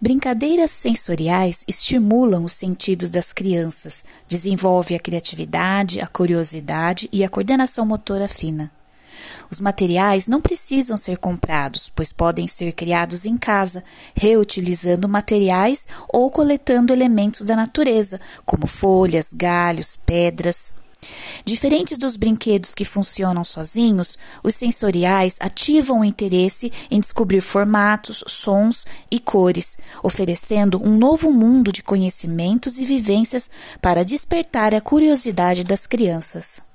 Brincadeiras sensoriais estimulam os sentidos das crianças, desenvolve a criatividade, a curiosidade e a coordenação motora fina. Os materiais não precisam ser comprados, pois podem ser criados em casa, reutilizando materiais ou coletando elementos da natureza, como folhas, galhos, pedras. Diferentes dos brinquedos que funcionam sozinhos, os sensoriais ativam o interesse em descobrir formatos, sons e cores, oferecendo um novo mundo de conhecimentos e vivências para despertar a curiosidade das crianças.